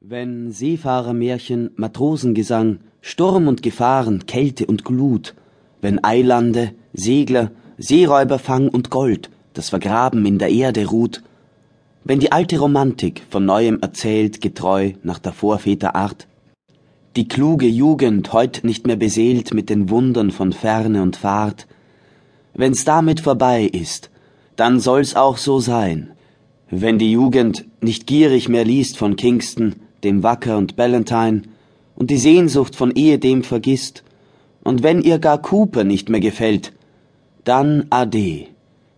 Wenn Seefahrermärchen, Matrosengesang, Sturm und Gefahren, Kälte und Glut, wenn Eilande, Segler, Seeräuberfang und Gold, das vergraben in der Erde ruht, wenn die alte Romantik von neuem erzählt, getreu nach der Vorväter Art, die kluge Jugend heut nicht mehr beseelt mit den Wundern von Ferne und Fahrt, wenn's damit vorbei ist, dann soll's auch so sein, wenn die Jugend nicht gierig mehr liest von Kingston, dem Wacker und Ballantyne, und die Sehnsucht von ehedem vergisst, und wenn ihr gar Cooper nicht mehr gefällt, dann ade,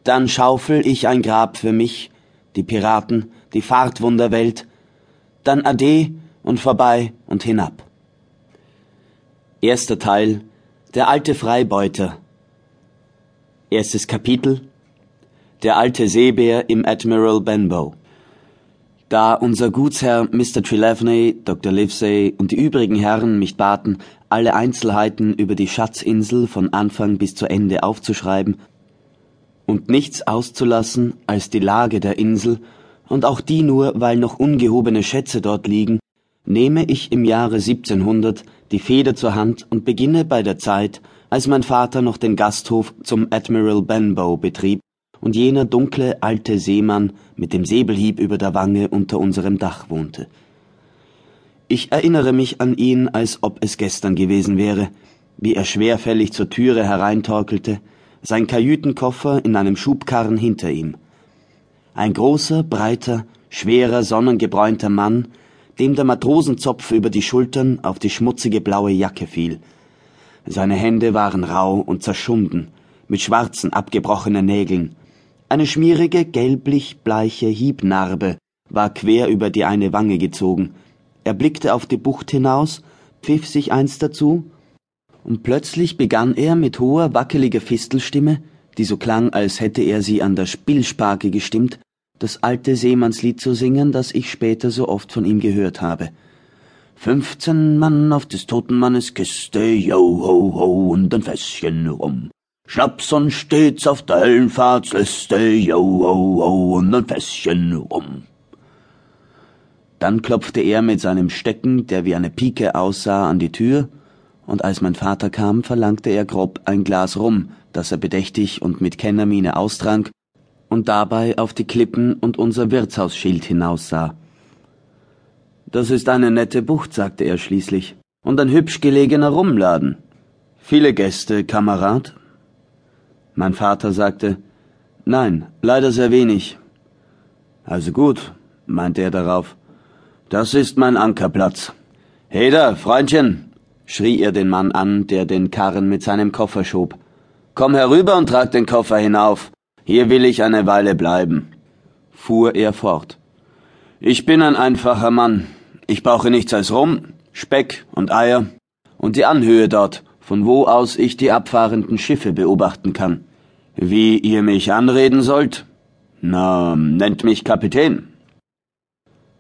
dann schaufel ich ein Grab für mich, die Piraten, die Fahrtwunderwelt, dann ade und vorbei und hinab. Erster Teil Der alte Freibeuter. Erstes Kapitel Der alte Seebär im Admiral Benbow da unser Gutsherr Mr. Trelawney, Dr. Livesey und die übrigen Herren mich baten, alle Einzelheiten über die Schatzinsel von Anfang bis zu Ende aufzuschreiben und nichts auszulassen als die Lage der Insel und auch die nur, weil noch ungehobene Schätze dort liegen, nehme ich im Jahre 1700 die Feder zur Hand und beginne bei der Zeit, als mein Vater noch den Gasthof zum Admiral Benbow betrieb und jener dunkle alte Seemann mit dem Säbelhieb über der Wange unter unserem Dach wohnte. Ich erinnere mich an ihn, als ob es gestern gewesen wäre, wie er schwerfällig zur Türe hereintorkelte, sein Kajütenkoffer in einem Schubkarren hinter ihm. Ein großer, breiter, schwerer, sonnengebräunter Mann, dem der Matrosenzopf über die Schultern auf die schmutzige blaue Jacke fiel. Seine Hände waren rau und zerschunden, mit schwarzen, abgebrochenen Nägeln, eine schmierige, gelblich-bleiche Hiebnarbe war quer über die eine Wange gezogen. Er blickte auf die Bucht hinaus, pfiff sich eins dazu, und plötzlich begann er mit hoher, wackeliger Fistelstimme, die so klang, als hätte er sie an der Spillsparke gestimmt, das alte Seemannslied zu singen, das ich später so oft von ihm gehört habe. Fünfzehn Mann auf des toten Mannes Kiste, yo ho ho, und ein Fässchen rum. Schnapson stets auf der Höllenfahrtsliste, yo, ho, ho, und ein Fässchen rum. Dann klopfte er mit seinem Stecken, der wie eine Pike aussah, an die Tür, und als mein Vater kam, verlangte er grob ein Glas Rum, das er bedächtig und mit Kennermiene austrank und dabei auf die Klippen und unser Wirtshausschild hinaussah. Das ist eine nette Bucht, sagte er schließlich, und ein hübsch gelegener Rumladen. Viele Gäste, Kamerad? Mein Vater sagte, Nein, leider sehr wenig. Also gut, meinte er darauf. Das ist mein Ankerplatz. Heder, Freundchen, schrie er den Mann an, der den Karren mit seinem Koffer schob. Komm herüber und trag den Koffer hinauf. Hier will ich eine Weile bleiben, fuhr er fort. Ich bin ein einfacher Mann. Ich brauche nichts als Rum, Speck und Eier und die Anhöhe dort, von wo aus ich die abfahrenden Schiffe beobachten kann. Wie ihr mich anreden sollt? Na, nennt mich Kapitän.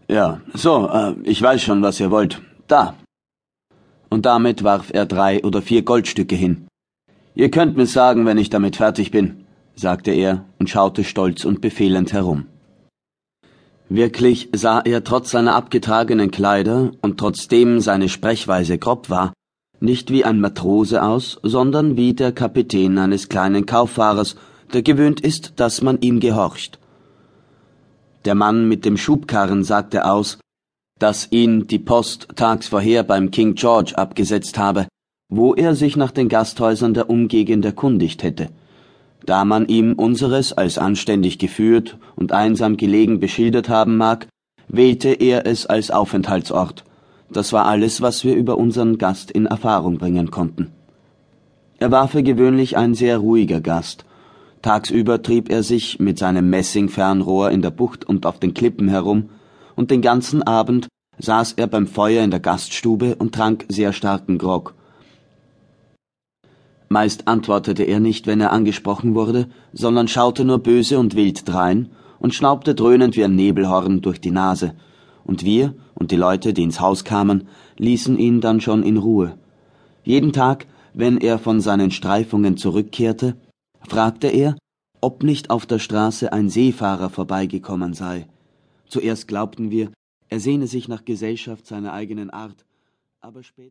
Ja, so, äh, ich weiß schon, was ihr wollt. Da. Und damit warf er drei oder vier Goldstücke hin. Ihr könnt mir sagen, wenn ich damit fertig bin, sagte er und schaute stolz und befehlend herum. Wirklich sah er trotz seiner abgetragenen Kleider und trotzdem seine Sprechweise grob war, nicht wie ein Matrose aus, sondern wie der Kapitän eines kleinen Kauffahrers, der gewöhnt ist, dass man ihm gehorcht. Der Mann mit dem Schubkarren sagte aus, dass ihn die Post tags vorher beim King George abgesetzt habe, wo er sich nach den Gasthäusern der Umgegend erkundigt hätte. Da man ihm unseres als anständig geführt und einsam gelegen beschildert haben mag, wählte er es als Aufenthaltsort das war alles, was wir über unseren Gast in Erfahrung bringen konnten. Er war für gewöhnlich ein sehr ruhiger Gast. Tagsüber trieb er sich mit seinem Messingfernrohr in der Bucht und auf den Klippen herum, und den ganzen Abend saß er beim Feuer in der Gaststube und trank sehr starken Grog. Meist antwortete er nicht, wenn er angesprochen wurde, sondern schaute nur böse und wild drein und schnaubte dröhnend wie ein Nebelhorn durch die Nase, und wir und die Leute, die ins Haus kamen, ließen ihn dann schon in Ruhe. Jeden Tag, wenn er von seinen Streifungen zurückkehrte, fragte er, ob nicht auf der Straße ein Seefahrer vorbeigekommen sei. Zuerst glaubten wir, Er sehne sich nach Gesellschaft seiner eigenen Art, aber später